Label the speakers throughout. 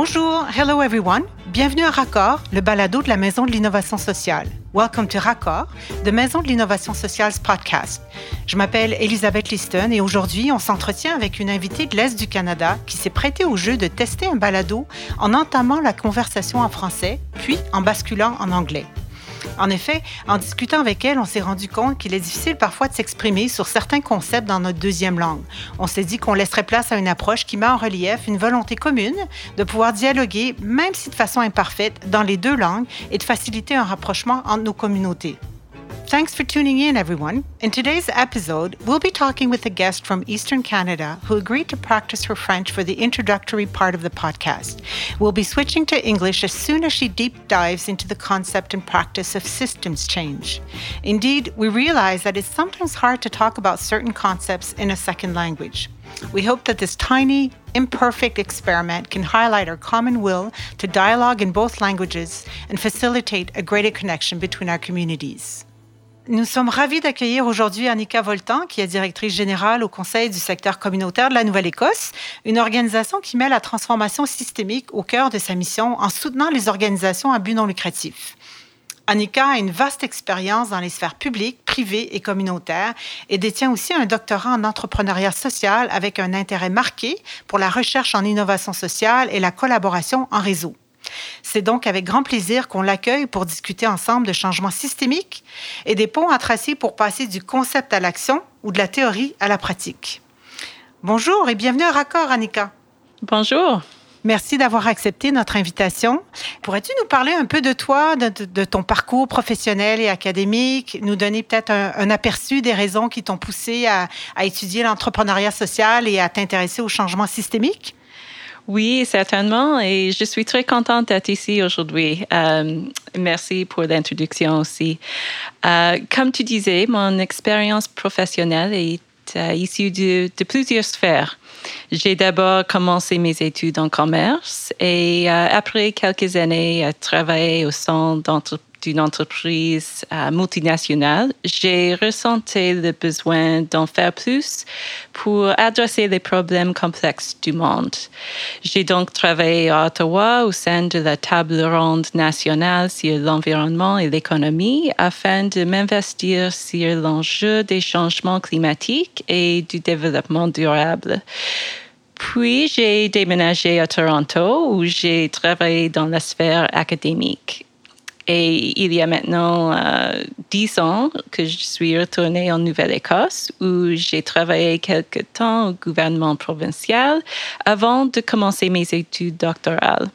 Speaker 1: Bonjour, hello everyone. Bienvenue à Raccord, le balado de la Maison de l'innovation sociale. Welcome to Raccord, the Maison de l'innovation sociale podcast. Je m'appelle Elisabeth Liston et aujourd'hui, on s'entretient avec une invitée de l'Est du Canada qui s'est prêtée au jeu de tester un balado en entamant la conversation en français, puis en basculant en anglais. En effet, en discutant avec elle, on s'est rendu compte qu'il est difficile parfois de s'exprimer sur certains concepts dans notre deuxième langue. On s'est dit qu'on laisserait place à une approche qui met en relief une volonté commune de pouvoir dialoguer, même si de façon imparfaite, dans les deux langues et de faciliter un rapprochement entre nos communautés. Thanks for tuning in, everyone. In today's episode, we'll be talking with a guest from Eastern Canada who agreed to practice her French for the introductory part of the podcast. We'll be switching to English as soon as she deep dives into the concept and practice of systems change. Indeed, we realize that it's sometimes hard to talk about certain concepts in a second language. We hope that this tiny, imperfect experiment can highlight our common will to dialogue in both languages and facilitate a greater connection between our communities. Nous sommes ravis d'accueillir aujourd'hui Annika Voltan, qui est directrice générale au Conseil du secteur communautaire de la Nouvelle-Écosse, une organisation qui met la transformation systémique au cœur de sa mission en soutenant les organisations à but non lucratif. Annika a une vaste expérience dans les sphères publiques, privées et communautaires et détient aussi un doctorat en entrepreneuriat social avec un intérêt marqué pour la recherche en innovation sociale et la collaboration en réseau. C'est donc avec grand plaisir qu'on l'accueille pour discuter ensemble de changements systémiques et des ponts à tracer pour passer du concept à l'action ou de la théorie à la pratique. Bonjour et bienvenue à Raccord, Annika.
Speaker 2: Bonjour.
Speaker 1: Merci d'avoir accepté notre invitation. Pourrais-tu nous parler un peu de toi, de, ton parcours professionnel et académique, nous donner peut-être un, aperçu des raisons qui t'ont poussé à, à étudier l'entrepreneuriat social et à t'intéresser aux changements systémiques?
Speaker 2: Oui, certainement. Et je suis très contente d'être ici aujourd'hui. Euh, merci pour l'introduction aussi. Euh, comme tu disais, mon expérience professionnelle est euh, issue de, plusieurs sphères. J'ai d'abord commencé mes études en commerce et après quelques années à travailler au sein d'entreprises d'une entreprise euh, multinationale, j'ai ressenti le besoin d'en faire plus pour adresser les problèmes complexes du monde. J'ai donc travaillé à Ottawa au sein de la table ronde nationale sur l'environnement et l'économie afin de m'investir sur l'enjeu des changements climatiques et du développement durable. Puis j'ai déménagé à Toronto où j'ai travaillé dans la sphère académique. Et il y a maintenant euh, dix ans que je suis retournée en Nouvelle-Écosse où j'ai travaillé quelque temps au gouvernement provincial avant de commencer mes études doctorales.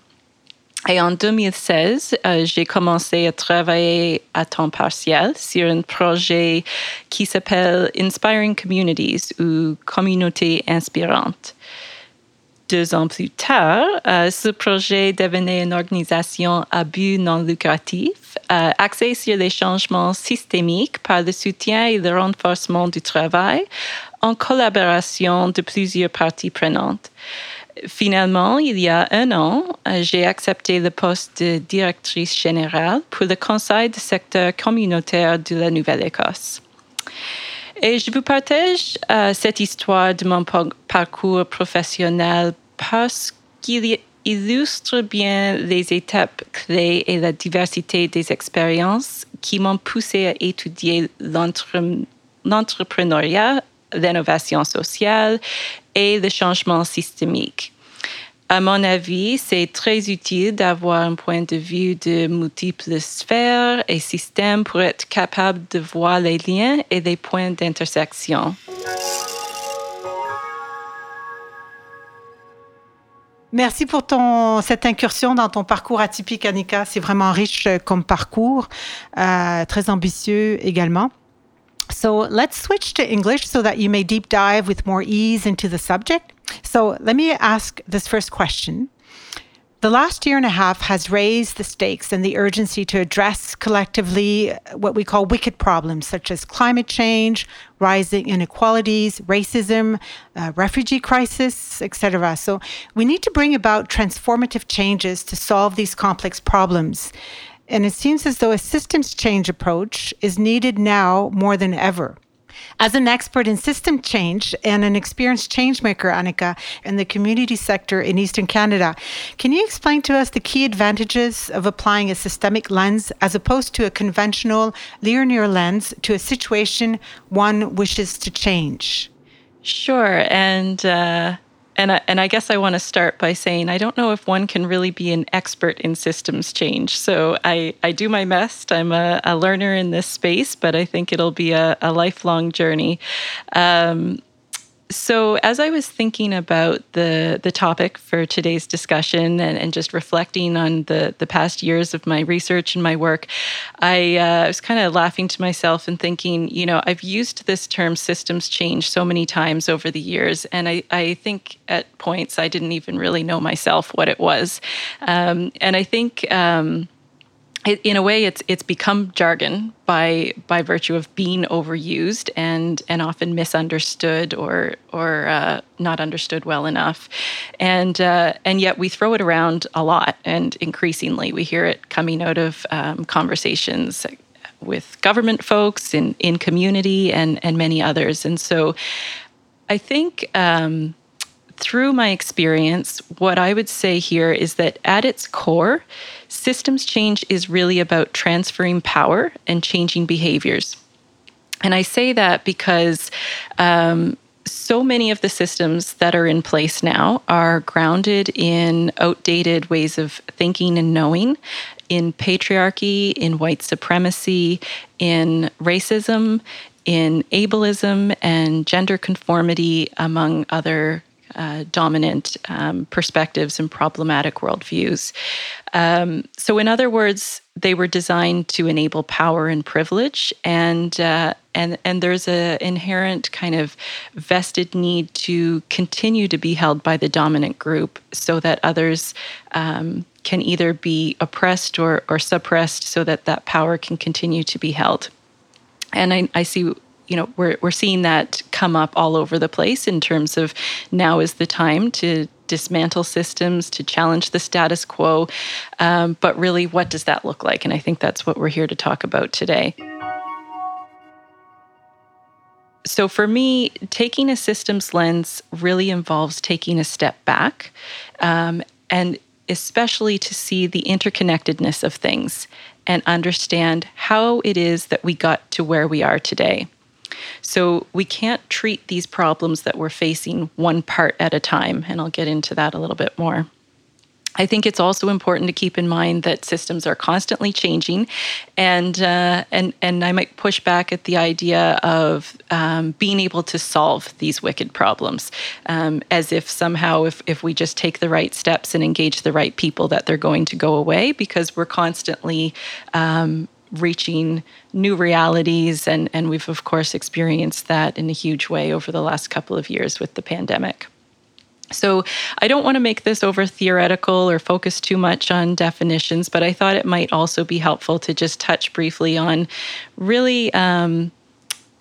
Speaker 2: Et en 2016, euh, j'ai commencé à travailler à temps partiel sur un projet qui s'appelle Inspiring Communities ou Communauté inspirante deux ans plus tard, euh, ce projet devenait une organisation à but non lucratif, euh, axée sur les changements systémiques par le soutien et le renforcement du travail en collaboration de plusieurs parties prenantes. Finalement, il y a un an, euh, j'ai accepté le poste de directrice générale pour le Conseil du secteur communautaire de la Nouvelle-Écosse. Et je vous partage cette histoire de mon parcours professionnel parce qu'il illustre bien les étapes clés et la diversité des expériences qui m'ont poussé à étudier l'entrepreneuriat, l'innovation sociale et le changement systémique. À mon avis, c'est très utile d'avoir un point de vue de multiples sphères et systèmes pour être capable de voir les liens et les points d'intersection.
Speaker 1: Merci pour ton, cette incursion dans ton parcours atypique, Annika. C'est vraiment riche euh, comme parcours, euh, très ambitieux également. So let's switch to English so that you may deep dive with more ease into the subject. So let me ask this first question. The last year and a half has raised the stakes and the urgency to address collectively what we call wicked problems, such as climate change, rising inequalities, racism, uh, refugee crisis, etc. So we need to bring about transformative changes to solve these complex problems. And it seems as though a systems change approach is needed now more than ever. As an expert in system change and an experienced changemaker, Annika, in the community sector in Eastern Canada, can you explain to us the key advantages of applying a systemic lens as opposed to a conventional linear lens to a situation one wishes to change?
Speaker 2: Sure. And uh, and I, and I guess I want to start by saying I don't know if one can really be an expert in systems change. So I, I do my best. I'm a, a learner in this space, but I think it'll be a, a lifelong journey. Um, so as I was thinking about the the topic for today's discussion and, and just reflecting on the the past years of my research and my work, I uh, was kind of laughing to myself and thinking, you know, I've used this term systems change so many times over the years, and I, I think at points I didn't even really know myself what it was, um, and I think. Um, it, in a way, it's it's become jargon by by virtue of being overused and and often misunderstood or or uh, not understood well enough, and uh, and yet we throw it around a lot, and increasingly we hear it coming out of um, conversations with government folks in in community and and many others, and so I think. Um, through my experience, what I would say here is that at its core, systems change is really about transferring power and changing behaviors. And I say that because um, so many of the systems that are in place now are grounded in outdated ways of thinking and knowing, in patriarchy, in white supremacy, in racism, in ableism, and gender conformity, among other uh, dominant um, perspectives and problematic worldviews. Um, so, in other words, they were designed to enable power and privilege, and uh, and and there's an inherent kind of vested need to continue to be held by the dominant group, so that others um, can either be oppressed or or suppressed, so that that power can continue to be held. And I, I see you know we're we're seeing that come up all over the place in terms of now is the time to dismantle systems to challenge the status quo. Um, but really what does that look like? And i think that's what we're here to talk about today. So for me taking a systems lens really involves taking a step back um, and especially to see the interconnectedness of things and understand how it is that we got to where we are today so we can't treat these problems that we're facing one part at a time. And I'll get into that a little bit more. I think it's also important to keep in mind that systems are constantly changing, and uh, and and I might push back at the idea of um, being able to solve these wicked problems, um, as if somehow if if we just take the right steps and engage the right people, that they're going to go away because we're constantly um, reaching new realities. And, and we've, of course, experienced that in a huge way over the last couple of years with the pandemic. So, I don't want to make this over theoretical or focus too much on definitions, but I thought it might also be helpful to just touch briefly on really um,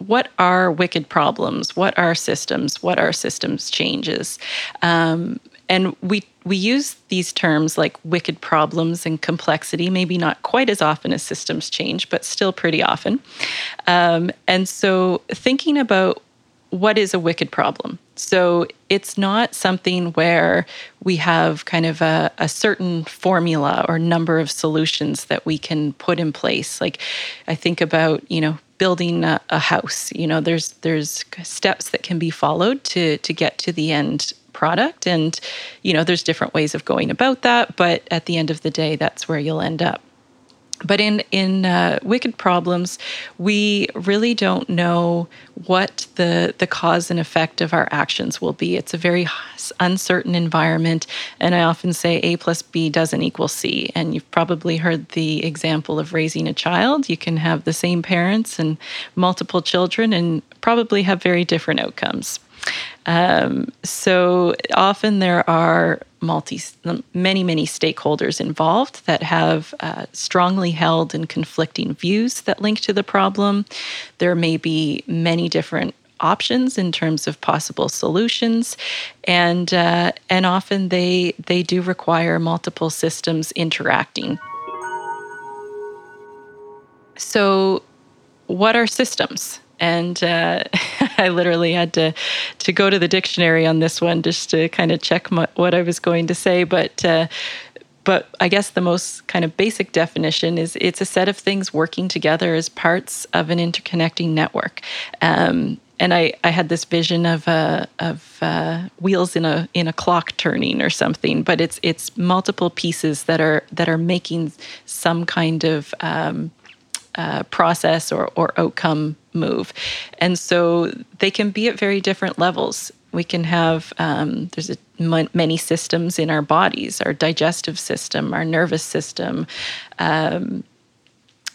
Speaker 2: what are wicked problems, what are systems, what are systems changes. Um, and we we use these terms like wicked problems and complexity, maybe not quite as often as systems change, but still pretty often. Um, and so, thinking about what is a wicked problem? So, it's not something where we have kind of a, a certain formula or number of solutions that we can put in place. Like, I think about, you know, building a, a, house you know there's there's steps that can be followed to to get to the end product. And, you know, there's different ways of going about that, but at the end of the day, that's where you'll end up. But in in uh, wicked problems, we really don't know what the the cause and effect of our actions will be. It's a very uncertain environment, and I often say A plus B doesn't equal C. And you've probably heard the example of raising a child. You can have the same parents and multiple children, and probably have very different outcomes. Um, so often there are multi, many, many stakeholders involved that have uh, strongly held and conflicting views that link to the problem. There may be many different options in terms of possible solutions, and uh, and often they they do require multiple systems interacting. So, what are systems? and uh, I literally had to to go to the dictionary on this one just to kind of check my, what I was going to say. But uh, but I guess the most kind of basic definition is it's a set of things working together as parts of an interconnecting network. Um, and I, I had this vision of uh, of uh, wheels in a in a clock turning or something, but it's it's multiple pieces that are that are making some kind of um, uh, process or or outcome move, and so they can be at very different levels. We can have um, there's a, many systems in our bodies, our digestive system, our nervous system. Um,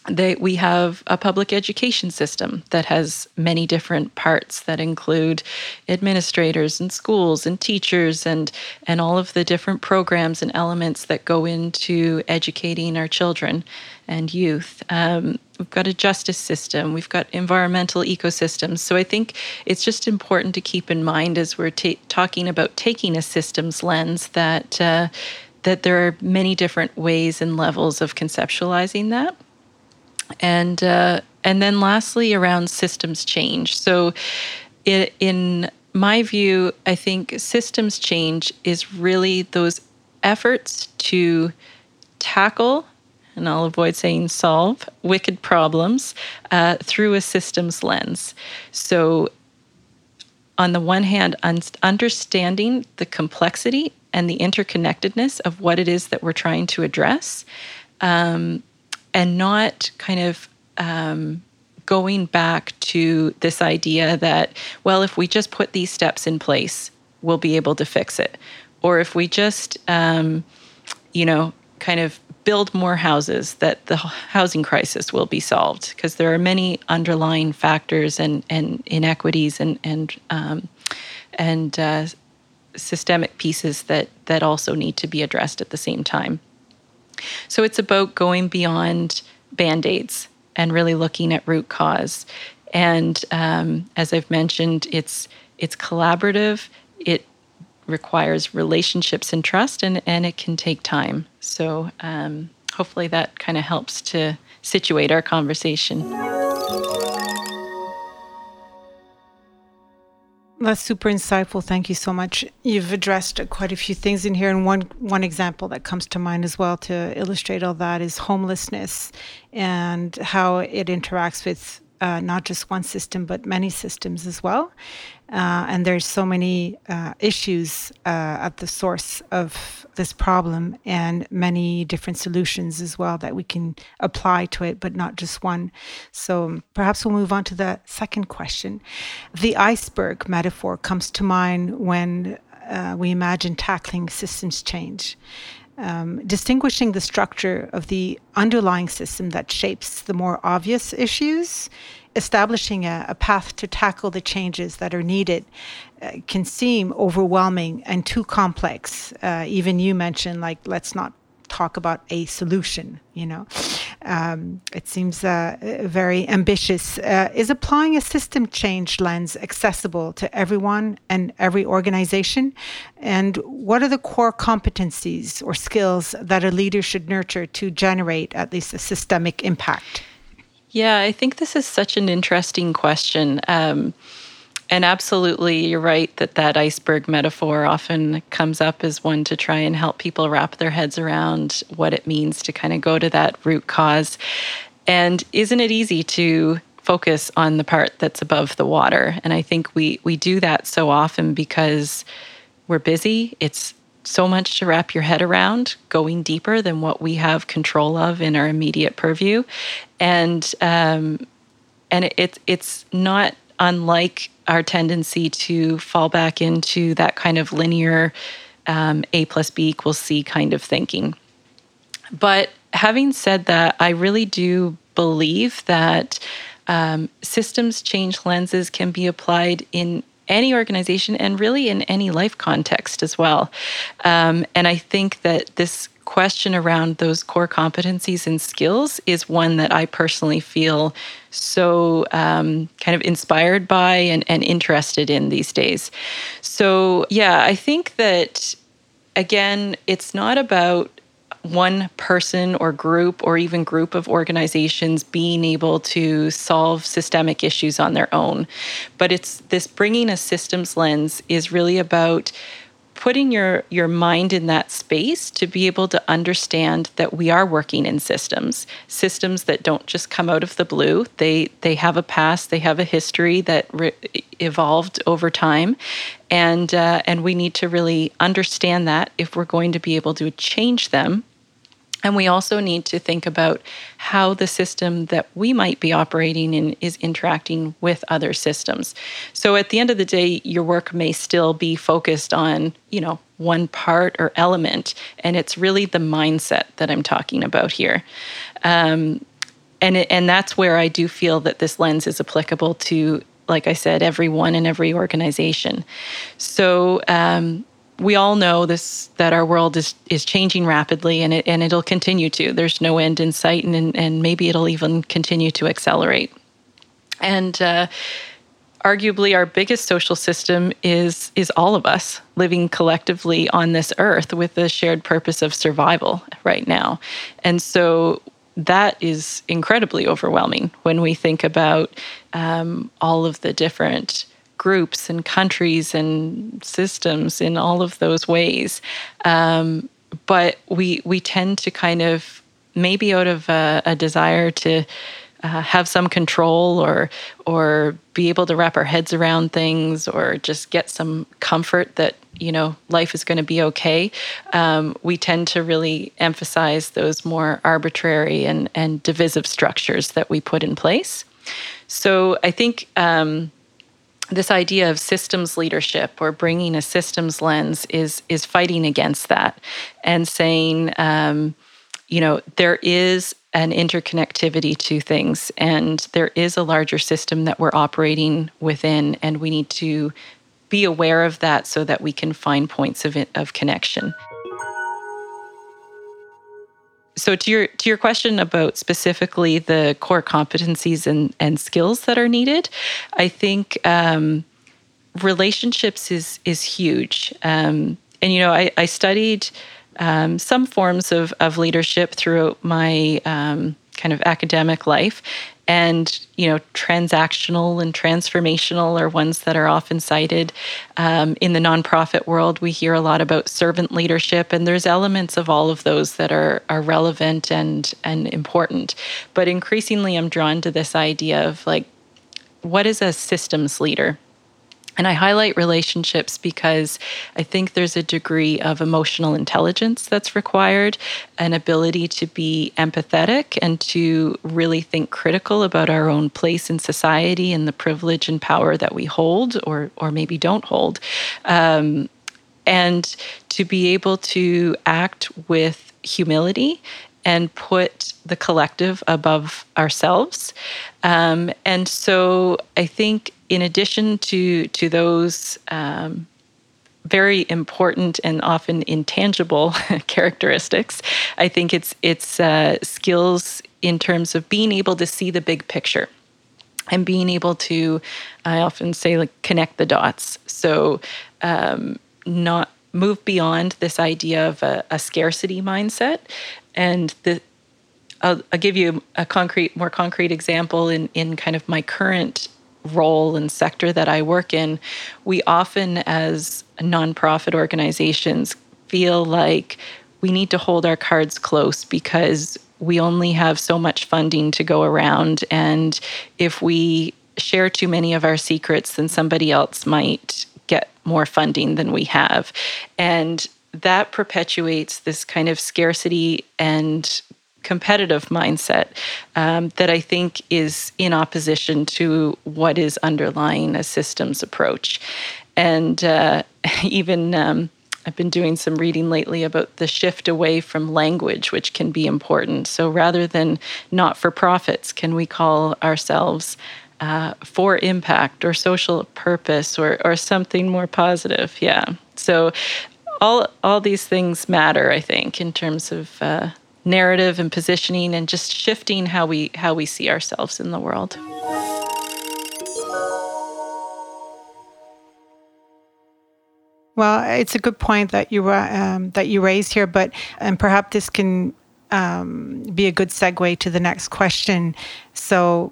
Speaker 2: we have a public education system that has many different parts that include administrators and schools and teachers and and all of the different programs and elements that go into educating our children and youth. Um, we've got a justice system. We've got environmental ecosystems. So I think it's just important to keep in mind as we're ta- talking about taking a systems lens that. Uh, that there are many different ways and levels of conceptualizing that and uh, and then lastly around systems change. So, it, in my view, I think systems change is really those efforts to tackle, and I'll avoid saying solve, wicked problems uh, through a systems lens. So, on the one hand, un- understanding the complexity and the interconnectedness of what it is that we're trying to address. Um, and not kind of um, going back to this idea that, well, if we just put these steps in place, we'll be able to fix it. Or if we just, um, you know, kind of build more houses, that the housing crisis will be solved. Because there are many underlying factors and, and inequities and, and, um, and uh, systemic pieces that, that also need to be addressed at the same time. So it's about going beyond band aids and really looking at root cause. And um, as I've mentioned, it's it's collaborative. It requires relationships and trust, and and it can take time. So um, hopefully that kind of helps to situate our conversation.
Speaker 1: That's super insightful. Thank you so much. You've addressed quite a few things in here, and one one example that comes to mind as well to illustrate all that is homelessness and how it interacts with uh, not just one system but many systems as well. Uh, and there's so many uh, issues uh, at the source of this problem, and many different solutions as well that we can apply to it, but not just one. So perhaps we'll move on to the second question. The iceberg metaphor comes to mind when uh, we imagine tackling systems change. Um, distinguishing the structure of the underlying system that shapes the more obvious issues establishing a, a, path to tackle the changes that are needed uh, can seem overwhelming and too complex. Uh, even you mentioned, like, let's not talk about a solution, you know. Um, it seems uh, very ambitious. Uh, is applying a system change lens accessible to everyone and every organization? And what are the core competencies or skills that a leader should nurture to generate at least a systemic impact?
Speaker 2: Yeah, I think this is such an interesting question. Um, and absolutely, you're right that that iceberg metaphor often comes up as one to try and help people wrap their heads around what it means to kind of go to that root cause. And isn't it easy to focus on the part that's above the water? And I think we we do that so often because we're busy. It's so much to wrap your head around, going deeper than what we have control of in our immediate purview, and um, and it, it, it's not unlike our tendency to fall back into that kind of linear um, A plus B equals C kind of thinking. But having said that, I really do believe that um, systems change lenses can be applied in any organization and really in any life context as well. Um, and I think that this question around those core competencies and skills is one that I personally feel so um, kind of inspired by and, and interested in these days. So, yeah, I think that again, it's not about one person or group or even group of organizations being able to solve systemic issues on their own. But it's this bringing a systems lens is really about putting your your mind in that space to be able to understand that we are working in systems. Systems that don't just come out of the blue. They they have a past they have a history that re- evolved over time. And uh, and we need to really understand that if we're going to be able to change them and we also need to think about how the system that we might be operating in is interacting with other systems. So at the end of the day, your work may still be focused on, you know, one part or element. And it's really the mindset that I'm talking about here. Um, and, it, and that's where I do feel that this lens is applicable to, like I said, everyone and every organization. So, um, we all know this that our world is is changing rapidly and it and it'll continue to. There's no end in sight and and maybe it'll even continue to accelerate. And uh, arguably our biggest social system is is all of us living collectively on this earth with the shared purpose of survival right now. And so that is incredibly overwhelming when we think about um, all of the different groups and countries and systems in all of those ways. Um, but we we tend to kind of maybe out of a, a desire to uh, have some control or or be able to wrap our heads around things or just get some comfort that you know life is going to be okay um, we tend to really emphasize those more arbitrary and and divisive structures that we put in place so i think um, this idea of systems leadership or bringing a systems lens is is fighting against that and saying um, you know there is an interconnectivity to things and there is a larger system that we're operating within and we need to be aware of that so that we can find points of, of connection so to your to your question about specifically the core competencies and and skills that are needed, I think um, relationships is is huge. Um, and you know, I, I studied um, some forms of of leadership throughout my um, kind of academic life, and you know transactional and transformational are ones that are often cited. Um, in the nonprofit world we hear a lot about servant leadership and there's elements of all of those that are are relevant and and important. But increasingly i'm drawn to this idea of like what is a systems leader and I highlight relationships because I think there's a degree of emotional intelligence that's required, an ability to be empathetic and to really think critical about our own place in society and the privilege and power that we hold or, or maybe don't hold. Um, and to be able to act with humility and put the collective above ourselves. Um, and so I think in addition to to those um, very important and often intangible characteristics, I think it's it's uh, skills in terms of being able to see the big picture and being able to, I often say, like connect the dots. So um, not move beyond this idea of a, a scarcity mindset and the I'll, I'll, give you a concrete, more concrete example in, in kind of my current role and sector that I work in, we often, as nonprofit organizations, feel like we need to hold our cards close because we only have so much funding to go around. And if we share too many of our secrets, then somebody else might get more funding than we have. And that perpetuates this kind of scarcity and competitive mindset um, that I think is in opposition to what is underlying a systems approach. And uh, even um, I've been doing some reading lately about the shift away from language, which can be important. So rather than not for profits, can we call ourselves uh, for impact or social purpose or, or something more positive? Yeah. So all all these things matter, I think, in terms of uh, narrative and positioning and just shifting how we how we see ourselves in the world.
Speaker 1: Well, it's a good point that you um, that you raised here, but and perhaps this can um, be a good segue to the next question. So,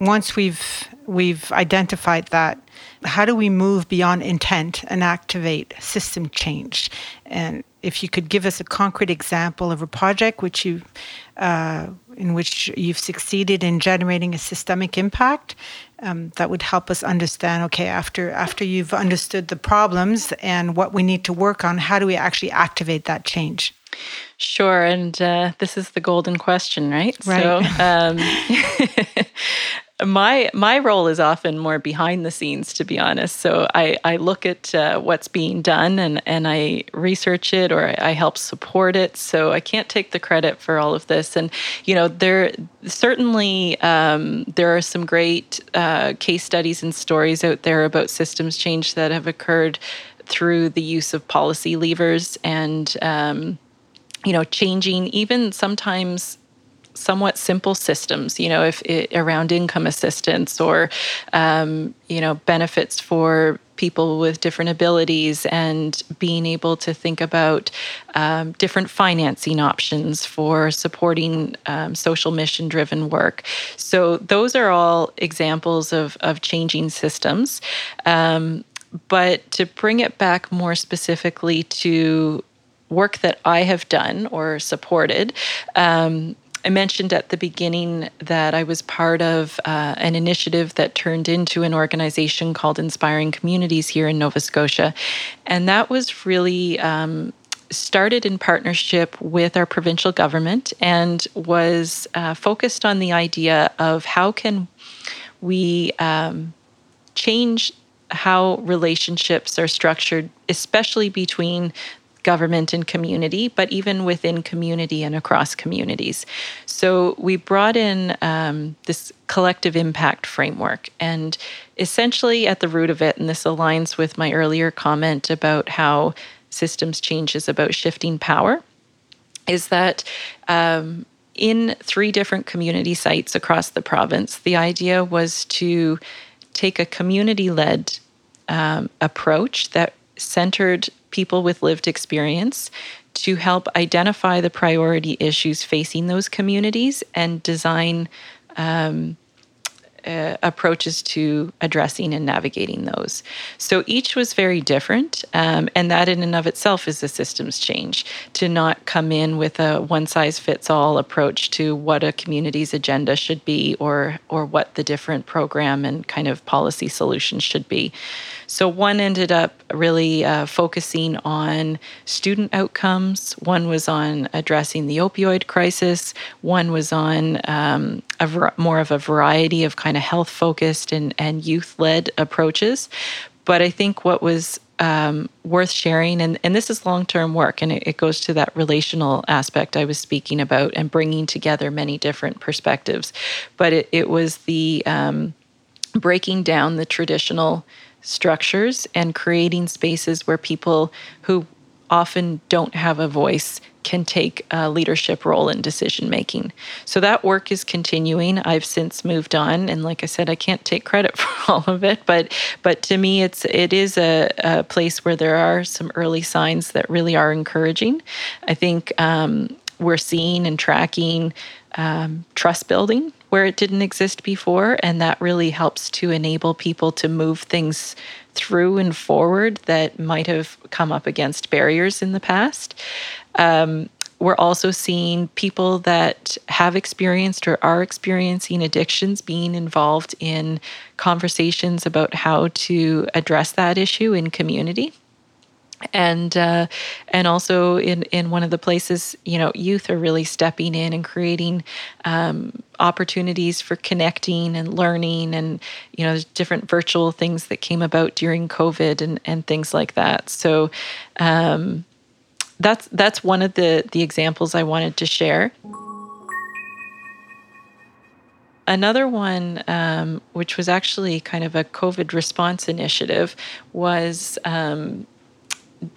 Speaker 1: once we've we've identified that, how do we move beyond intent and activate system change? And if you could give us a concrete example of a project which you uh, in which you've succeeded in generating a systemic impact, um, that would help us understand. Okay, after after you've understood the problems and what we need to work on, how do we actually activate that change?
Speaker 2: Sure, and uh, this is the golden question, right?
Speaker 1: Right.
Speaker 2: So, um, my my role is often more behind the scenes to be honest. So i i look at uh, what's being done and and i research it or i help support it. So i can't take the credit for all of this. And you know there certainly um, there are some great uh, case studies and stories out there about systems change that have occurred through the use of policy levers and um, you know changing even sometimes somewhat simple systems, you know, if it, around income assistance or, um, you know, benefits for people with different abilities and being able to think about um, different financing options for supporting um, social mission driven work. So, those are all examples of, of changing systems. Um, but to bring it back more specifically to work that I have done or supported, um, I mentioned at the beginning that I was part of uh, an initiative that turned into an organization called Inspiring Communities here in Nova Scotia. And that was really um, started in partnership with our provincial government and was uh, focused on the idea of how can we um, change how relationships are structured, especially between government and community, but even within community and across communities. So we brought in um, this collective impact framework. And essentially, at the root of it, and this aligns with my earlier comment about how systems change is about shifting power, is that. Um, in three different community sites across the province, the idea was to take a community led um, approach that centered people with lived experience to help identify the priority issues facing those communities and design um, uh, approaches to addressing and navigating those. So each was very different, um, and that in and of itself is a systems change to not come in with a one size fits all approach to what a community's agenda should be or or what the different program and kind of policy solutions should be. So one ended up really uh, focusing on student outcomes. One was on addressing the opioid crisis. One was on um, a ver- more of a variety of kind of health focused and, and youth led approaches. But I think what was um, worth sharing, and, and this is long term work, and it, it, goes to that relational aspect I was speaking about and bringing together many different perspectives. But it, it was the um, breaking down the traditional structures and creating spaces where people who often don't have a voice can take a leadership role in decision making. So that work is continuing. I've since moved on, and like I said, I can't take credit for all of it, but but to me, it's it is a, a place where there are some early signs that really are encouraging. I think um, we're seeing and tracking um, trust building where it didn't exist before. And that really helps to enable people to move things through and forward that might have come up against barriers in the past. Um, we're also seeing people that have experienced or are experiencing addictions being involved in conversations about how to address that issue in community and uh, and also in in one of the places you know youth are really stepping in and creating um, opportunities for connecting and learning and you know there's different virtual things that came about during covid and and things like that. So um, that's that's one of the the examples i wanted to share. Another one, um, which was actually kind of a COVID response initiative, was um,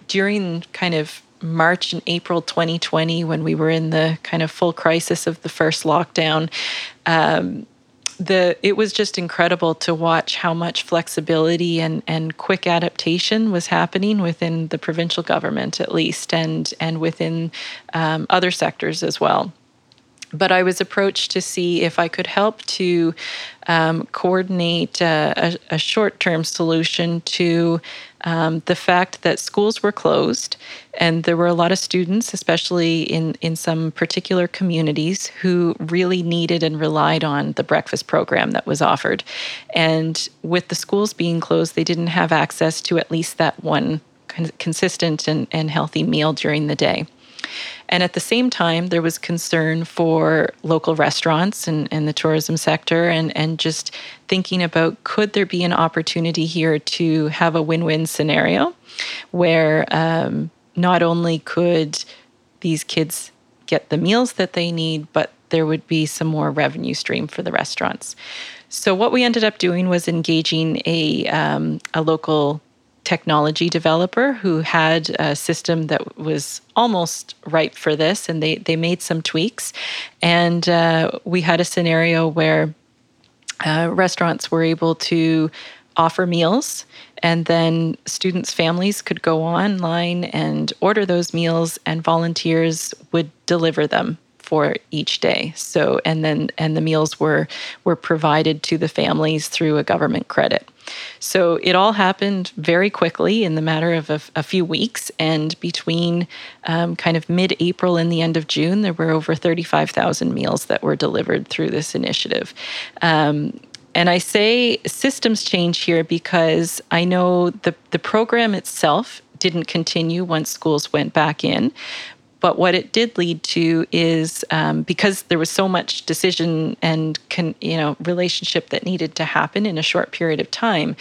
Speaker 2: during kind of March and April 2020, when we were in the kind of full crisis of the first lockdown, um, the it was just incredible to watch how much flexibility and, and quick adaptation was happening within the provincial government at least and and within um, other sectors as well. But I was approached to see if I could help to um, coordinate a, a, short term solution to um, the fact that schools were closed and there were a lot of students, especially in, in some particular communities, who really needed and relied on the breakfast program that was offered. And with the schools being closed, they didn't have access to at least that one consistent and, and healthy meal during the day. And at the same time, there was concern for local restaurants and, and the tourism sector, and, and just thinking about could there be an opportunity here to have a win win scenario where um, not only could these kids get the meals that they need, but there would be some more revenue stream for the restaurants. So what we ended up doing was engaging a um, a local technology developer who had a system that was almost ripe for this, and they they made some tweaks, and uh, we had a scenario where uh, restaurants were able to offer meals and then students families could go online and order those meals and volunteers would deliver them for each day. So and then and the meals were were provided to the families through a government credit. So it all happened very quickly in the matter of a, a few weeks. And between um, kind of mid April and the end of June, there were over 35,000 meals that were delivered through this initiative. Um, and I say systems change here because I know the, the program itself didn't continue once schools went back in. But what it did lead to is um, because there was so much decision and con, you know relationship that needed to happen in a short period of time,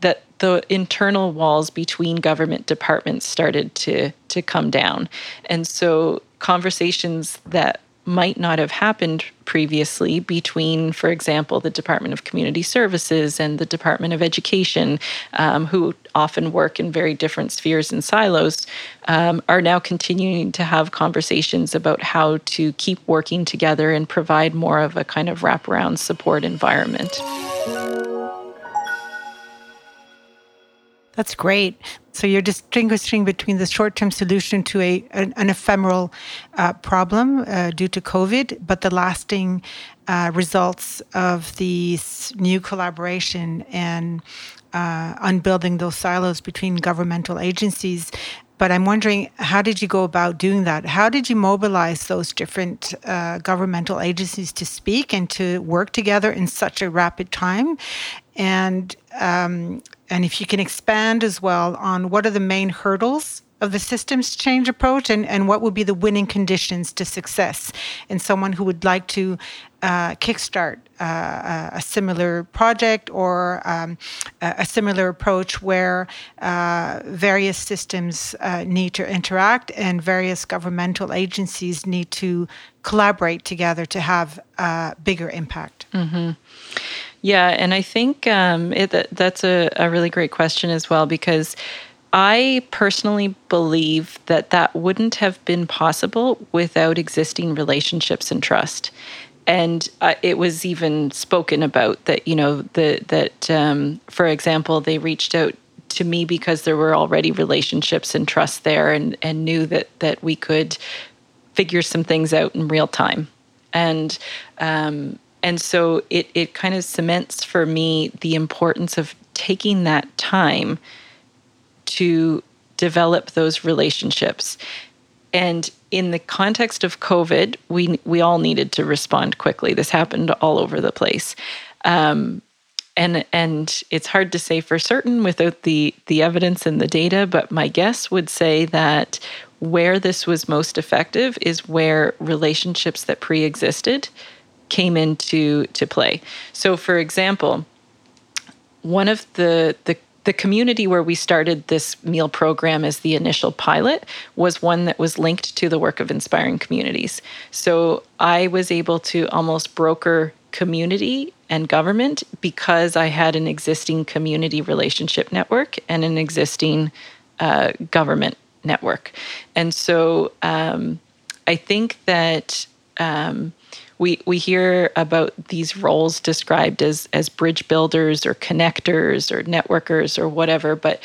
Speaker 2: that the internal walls between government departments started to to come down, and so conversations that might not have happened previously between, for example, the Department of Community Services and the Department of Education, um, who often work in very different spheres and silos, um, are now continuing to have conversations about how to keep working together and provide more of a kind of wraparound support environment.
Speaker 1: That's great. So you're distinguishing between the short-term solution to a an, an ephemeral uh, problem uh, due to COVID, but the lasting uh, results of the new collaboration and uh, unbuilding those silos between governmental agencies. But I'm wondering, how did you go about doing that? How did you mobilize those different uh, governmental agencies to speak and to work together in such a rapid time? And um, and if you can expand as well on what are the main hurdles of the systems change approach and, and what would be the winning conditions to success in someone who would like to uh, kickstart uh, a similar project or um, a similar approach where uh, various systems uh, need to interact and various governmental agencies need to collaborate together to have a bigger impact.
Speaker 2: Mm-hmm. Yeah, and I think um, it, that's a, a really great question as well because I personally believe that that wouldn't have been possible without existing relationships and trust. And uh, it was even spoken about that, you know, the, that, um, for example, they reached out to me because there were already relationships and trust there and, and knew that, that we could figure some things out in real time. And um, and so it, it kind of cements for me the importance of taking that time to develop those relationships. And in the context of COVID, we we all needed to respond quickly. This happened all over the place, um, and and it's hard to say for certain without the the evidence and the data. But my guess would say that where this was most effective is where relationships that pre-existed came into to play. So, for example, one of the the the community where we started this meal program as the initial pilot was one that was linked to the work of inspiring communities. So I was able to almost broker community and government because I had an existing community relationship network and an existing uh, government network. And so um, I think that um, we we hear about these roles described as as bridge builders or connectors or networkers or whatever, but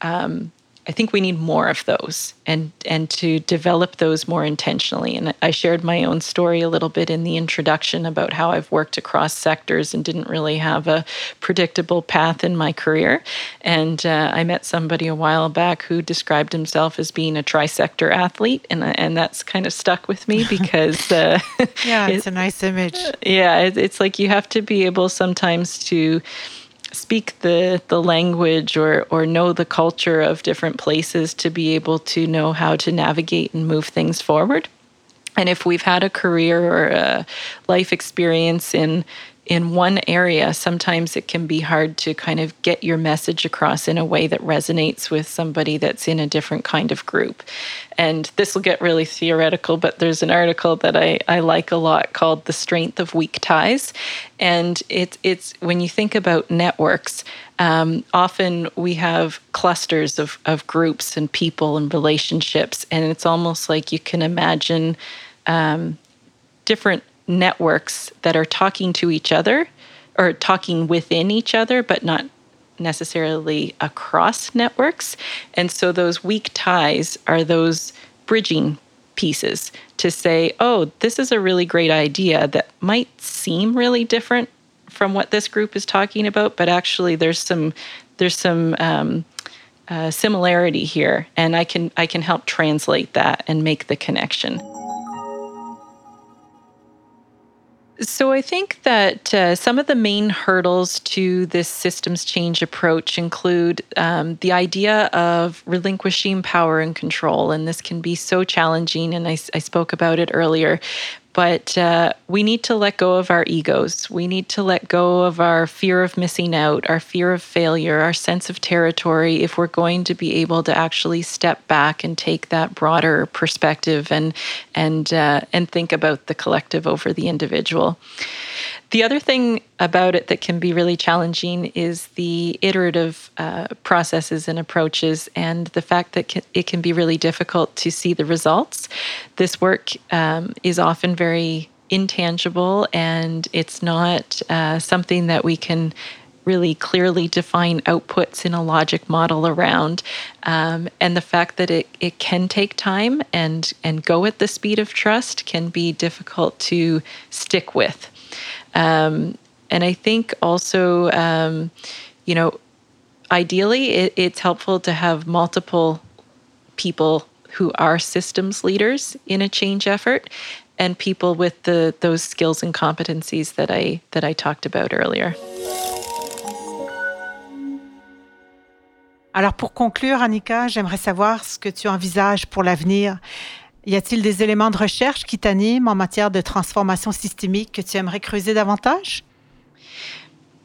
Speaker 2: um, I think we need more of those and and to develop those more intentionally. And I shared my own story a little bit in the introduction about how I've worked across sectors and didn't really have a predictable path in my career. And uh, I met somebody a while back who described himself as being a trisector athlete, and and that's kind of stuck with me because
Speaker 1: uh, yeah, it's it, a nice image.
Speaker 2: Yeah, it, it's like you have to be able sometimes to speak the the language or or know the culture of different places to be able to know how to navigate and move things forward. And if we've had a career or a life experience in in one area, sometimes it can be hard to kind of get your message across in a way that resonates with somebody that's in a different kind of group. And this will get really theoretical, but there's an article that I, I like a lot called The Strength of Weak Ties. And it, it's when you think about networks, um, often we have clusters of, of groups and people and relationships. And it's almost like you can imagine um, different networks that are talking to each other or talking within each other, but not necessarily across networks. And so those weak ties are those bridging pieces to say, oh, this is a really great idea that might seem really different from what this group is talking about, but actually there's some there's some um, uh, similarity here, and I can I can help translate that and make the connection. So, I think that uh, some of the main hurdles to this systems change approach include um, the idea of relinquishing power and control. And this can be so challenging. And I, I spoke about it earlier. But uh, we need to let go of our egos. We need to let go of our fear of missing out, our fear of failure, our sense of territory if we're going to be able to actually step back and take that broader perspective and and uh, and think about the collective over the individual. The other thing about it that can be really challenging is the iterative uh, processes and approaches, and the fact that it can be really difficult to see the results. This work um, is often very intangible, and it's not uh, something that we can really clearly define outputs in a logic model around. Um, and the fact that it, it can take time and, and go at the speed of trust can be difficult to stick with. Um, and I think also, um, you know, ideally it, it's helpful to have multiple people who are systems leaders in a change effort and people with the those skills and competencies that I that I talked about earlier.
Speaker 1: Alors pour conclure, Annika, j'aimerais savoir ce que tu envisages pour l'avenir. Y a-t-il des éléments de recherche qui t'animent en matière de transformation systémique que tu aimerais creuser davantage?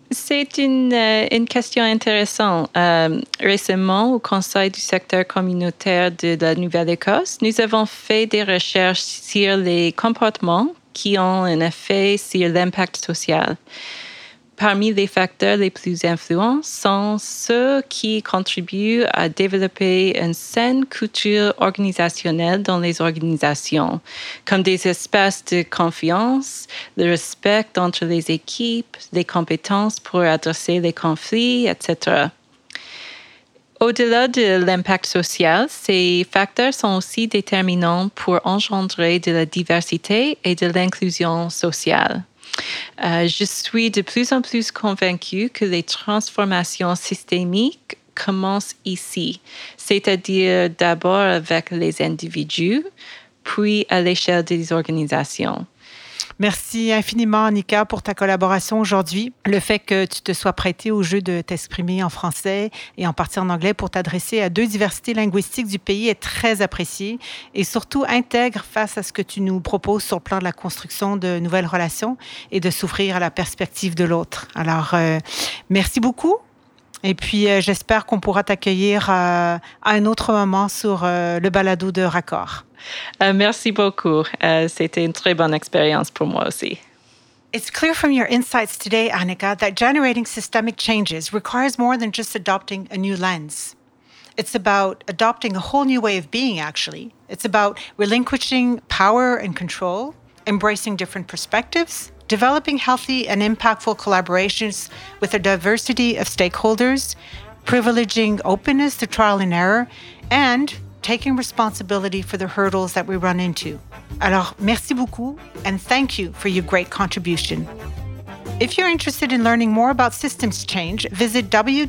Speaker 2: C'est une, euh, une, question intéressante. Euh, récemment, au Conseil du secteur communautaire de la Nouvelle-Écosse, nous avons fait des recherches sur les comportements qui ont un effet sur l'impact social. Parmi les facteurs les plus influents sont ceux qui contribuent à développer une saine culture organisationnelle dans les organisations, comme des espaces de confiance, le respect entre les équipes, les compétences pour adresser les conflits, etc. Au-delà de l'impact social, ces facteurs sont aussi déterminants pour engendrer de la diversité et de l'inclusion sociale. Euh, je suis de plus en plus convaincue que les transformations systémiques commencent ici, c'est-à-dire d'abord avec les individus, puis à l'échelle des organisations.
Speaker 1: Merci infiniment, Annika, pour ta collaboration aujourd'hui. Le fait que tu te sois prêté au jeu de t'exprimer en français et en partie en anglais pour t'adresser à deux diversités linguistiques du pays est très apprécié et surtout intègre face à ce que tu nous proposes sur le plan de la construction de nouvelles relations et de s'ouvrir à la perspective de l'autre. Alors, euh, merci beaucoup. Et puis, euh, j'espère qu'on pourra t'accueillir euh, à un autre moment sur euh, le balado de Raccord.
Speaker 2: Euh, merci beaucoup. Euh, c'était une très bonne expérience pour moi aussi.
Speaker 1: It's clear from your insights today, Annika, that generating systemic changes requires more than just adopting a new lens. It's about adopting a whole new way of being, actually. It's about relinquishing power and control embracing different perspectives, developing healthy and impactful collaborations with a diversity of stakeholders, privileging openness to trial and error, and taking responsibility for the hurdles that we run into. Alors, merci beaucoup and thank you for your great contribution. If you're interested in learning more about systems change, visit www.mis.quebec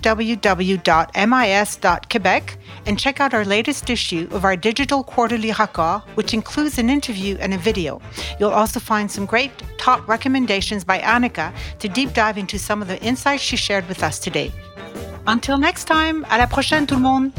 Speaker 1: and check out our latest issue of our digital quarterly raccord, which includes an interview and a video. You'll also find some great top recommendations by Annika to deep dive into some of the insights she shared with us today. Until next time, à la prochaine tout le monde!